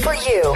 for you.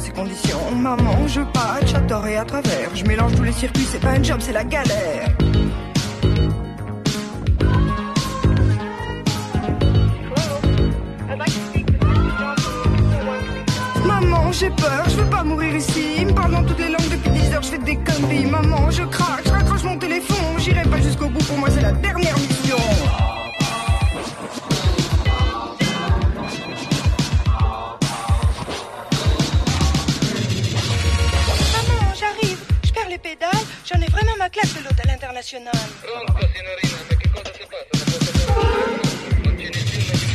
ces conditions. Maman, je patch, à à travers. Je mélange tous les circuits, c'est pas un job, c'est la galère. Maman, j'ai peur, je veux pas mourir ici. Ils me parlent dans toutes les langues depuis 10 heures, je fais des conneries. Maman, je craque, je raccroche mon téléphone, j'irai pas jusqu'au bout, pour moi c'est la dernière mission.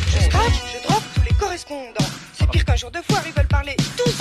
Je traque, je droppe tous les correspondants. C'est pire qu'un jour de foire, ils veulent parler tous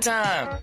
time.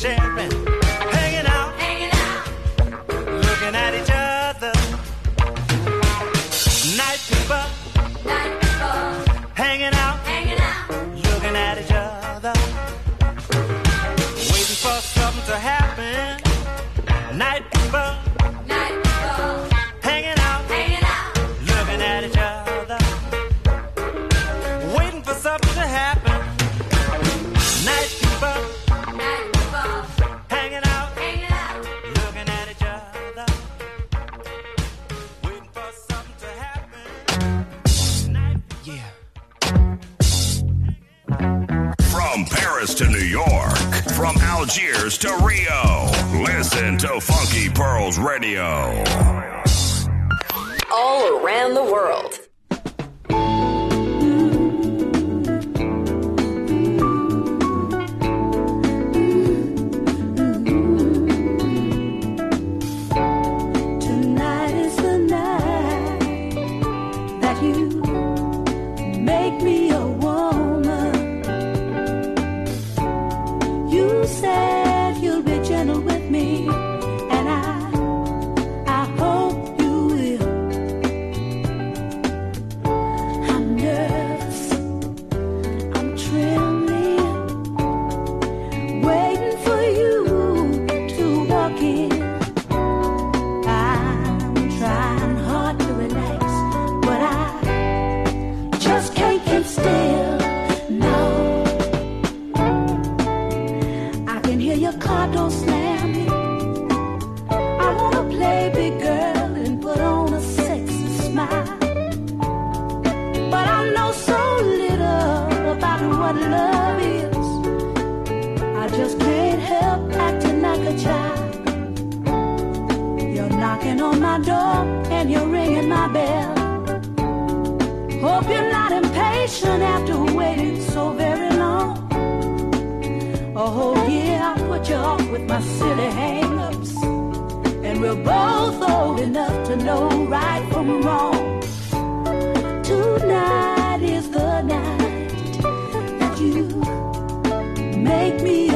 sharing. child. You're knocking on my door and you're ringing my bell. Hope you're not impatient after waiting so very long. A whole year I put you off with my silly hang-ups. And we're both old enough to know right from wrong. Tonight is the night that you make me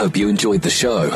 hope you enjoyed the show.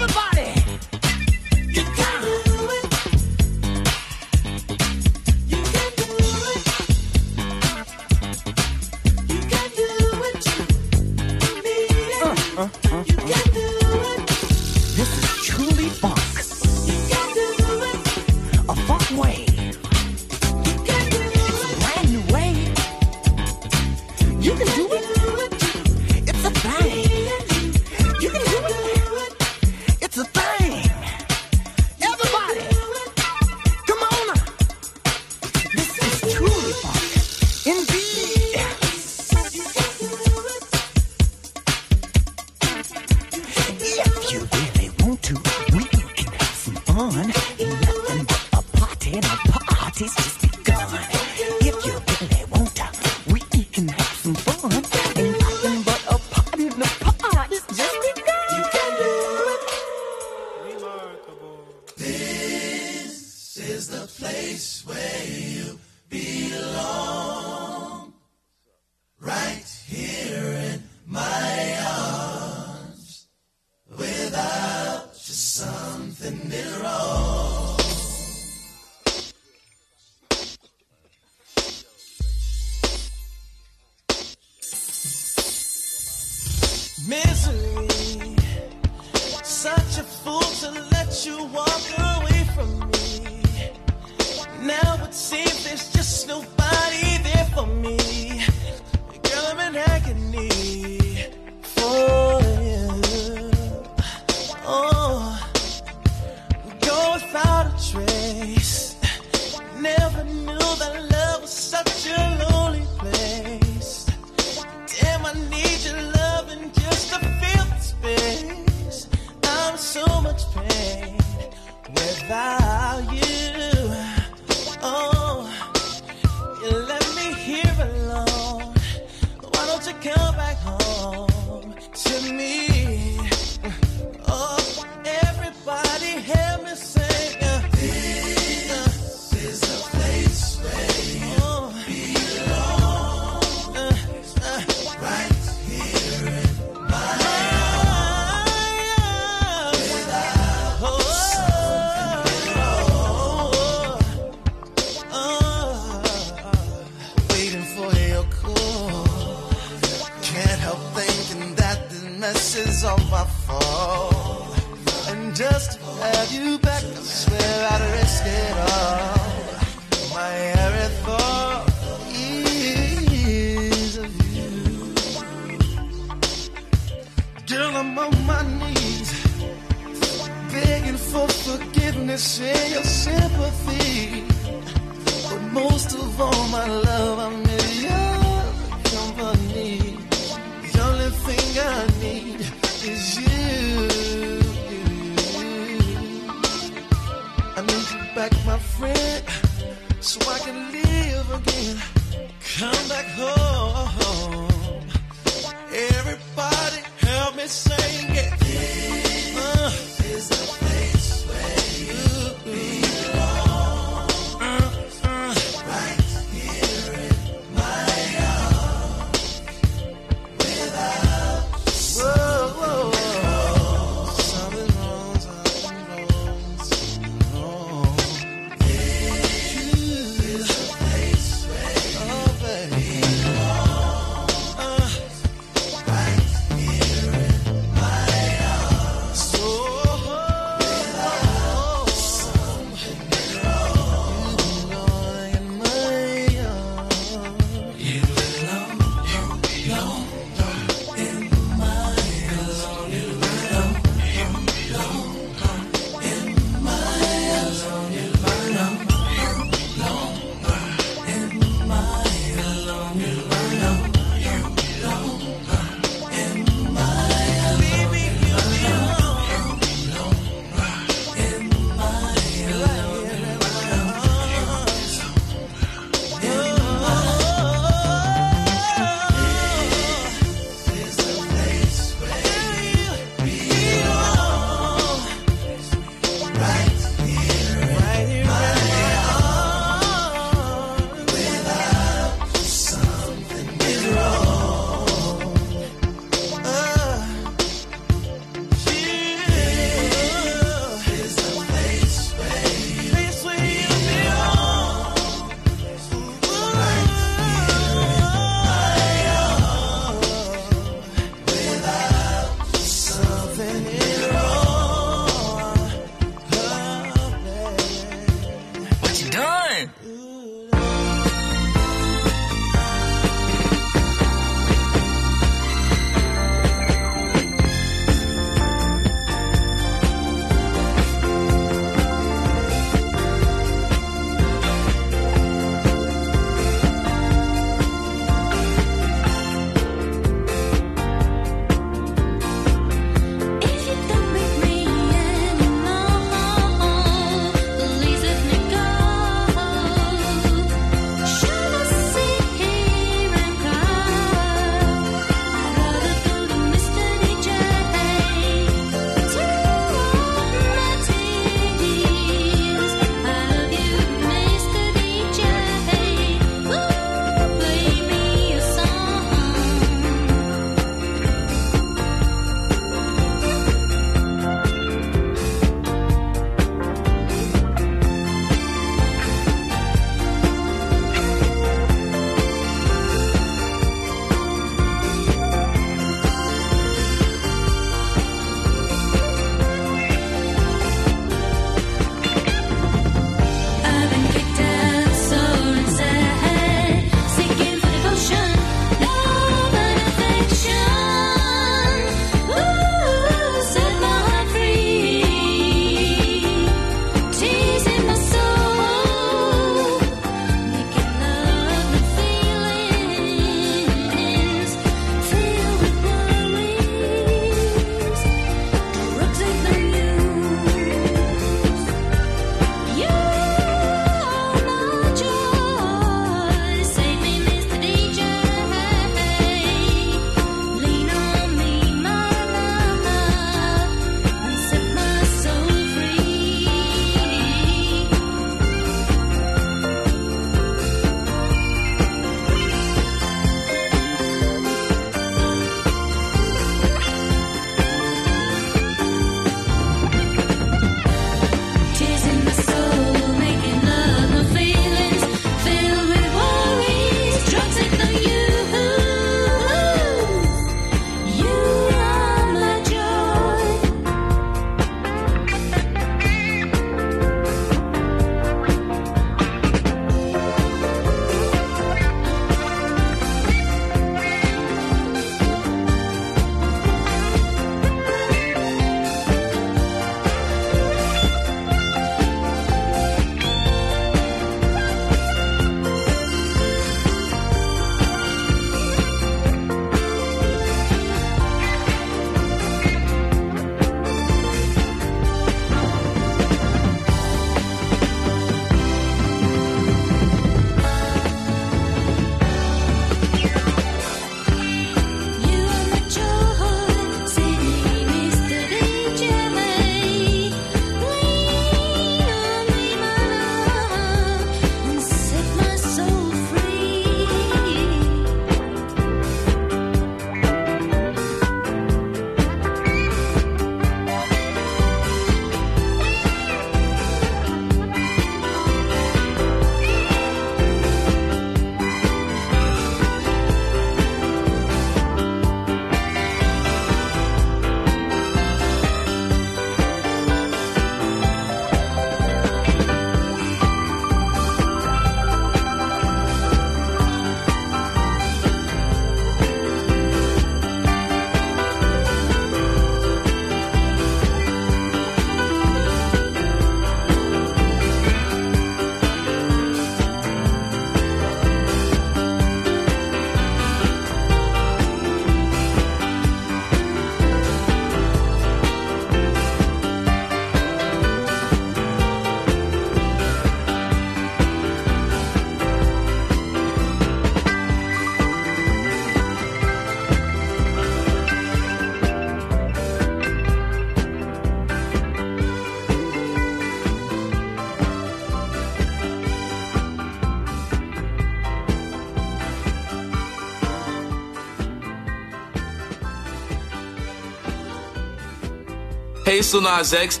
Lil Nas X.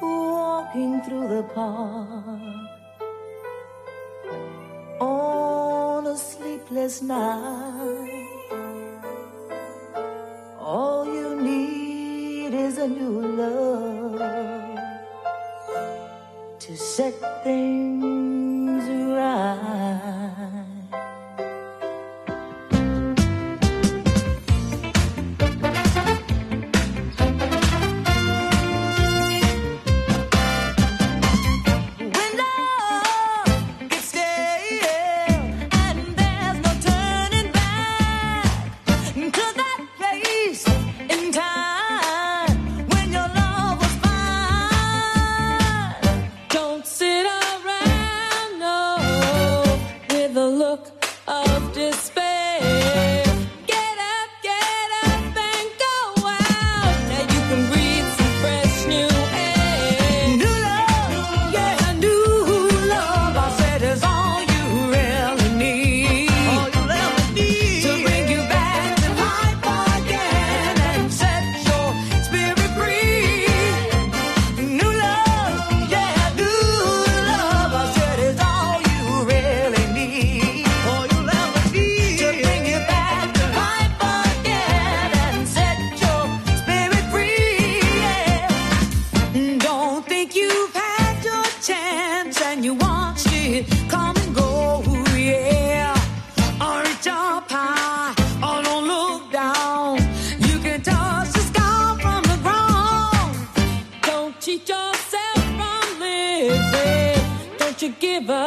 Walking through the park on a sleepless night. set things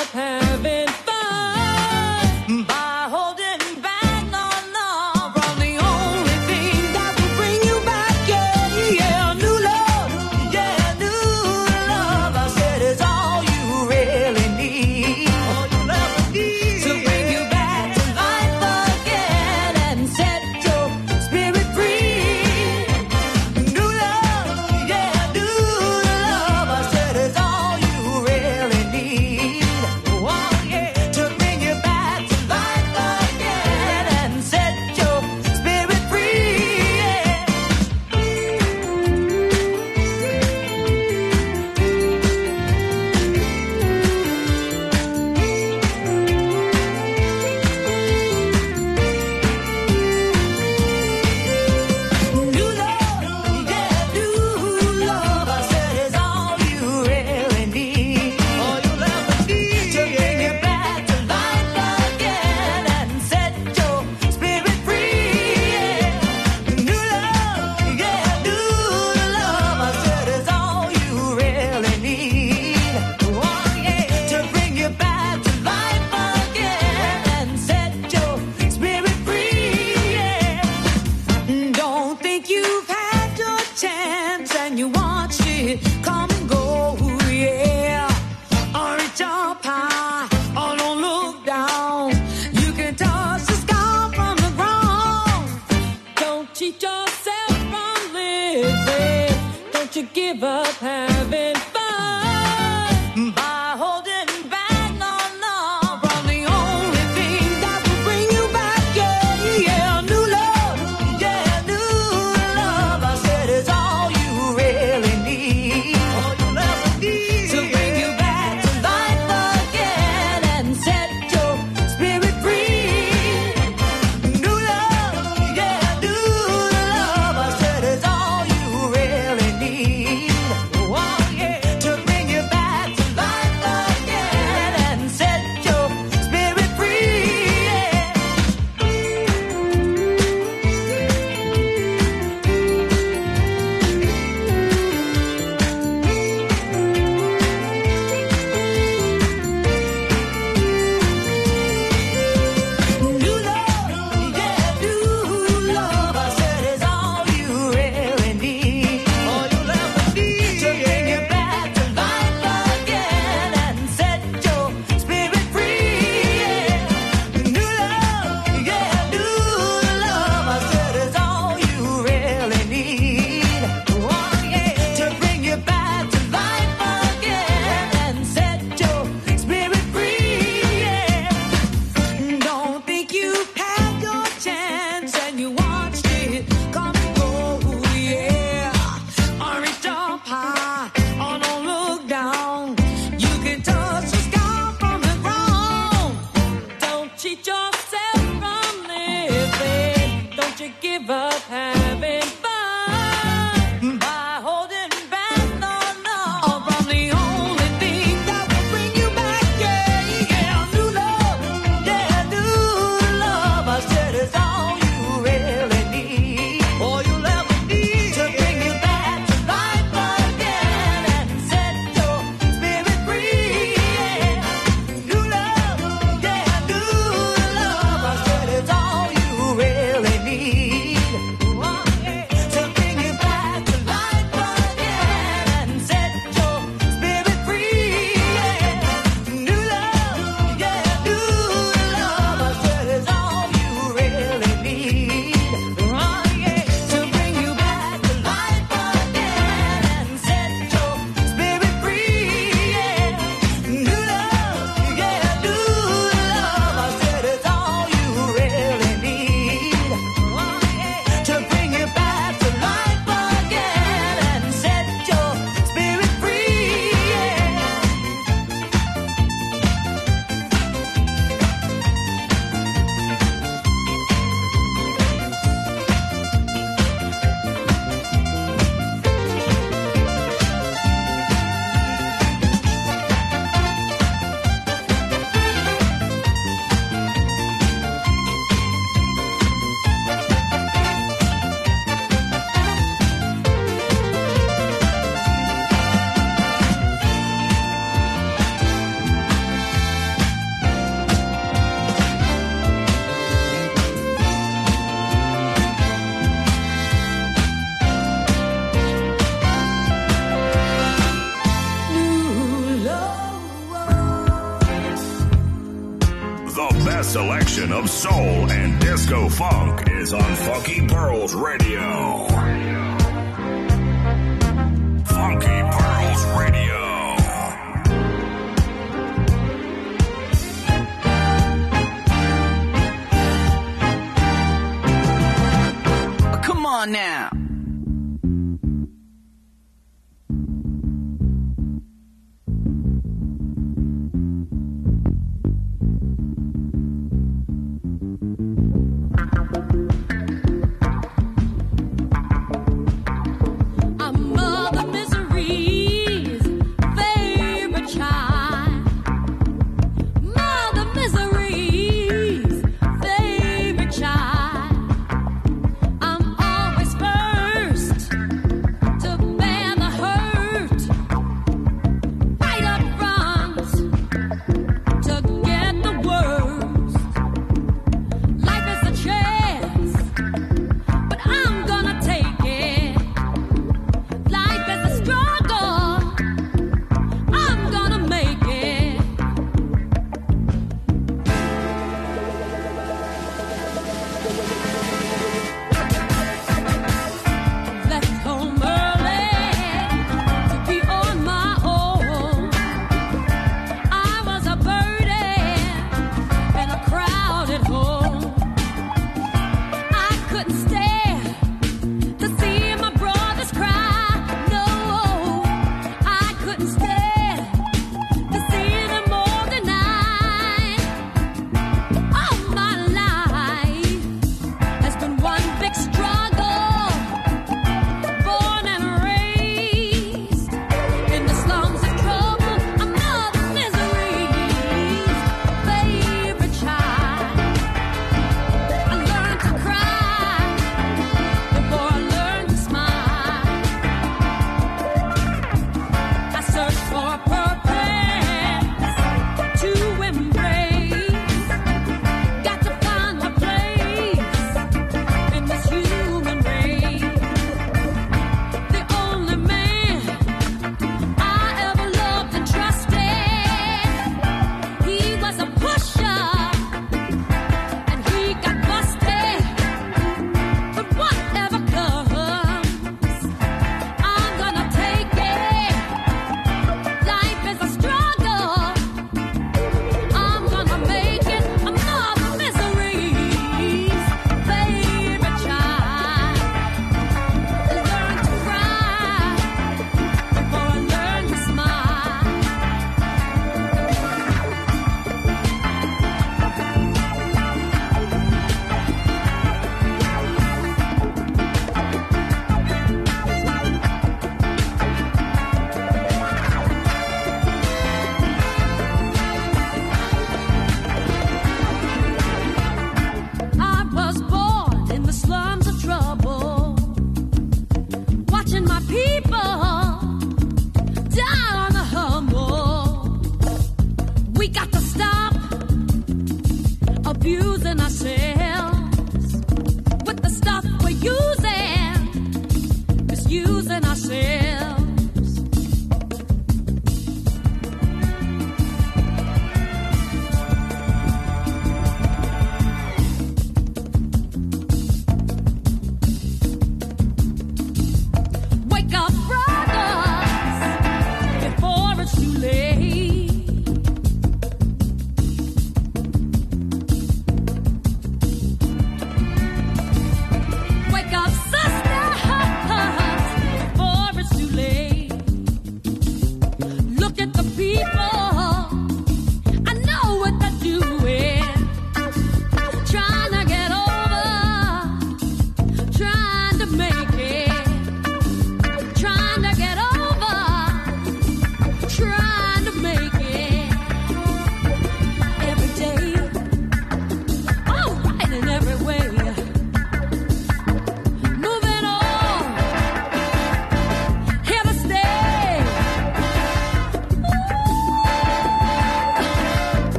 up having fun.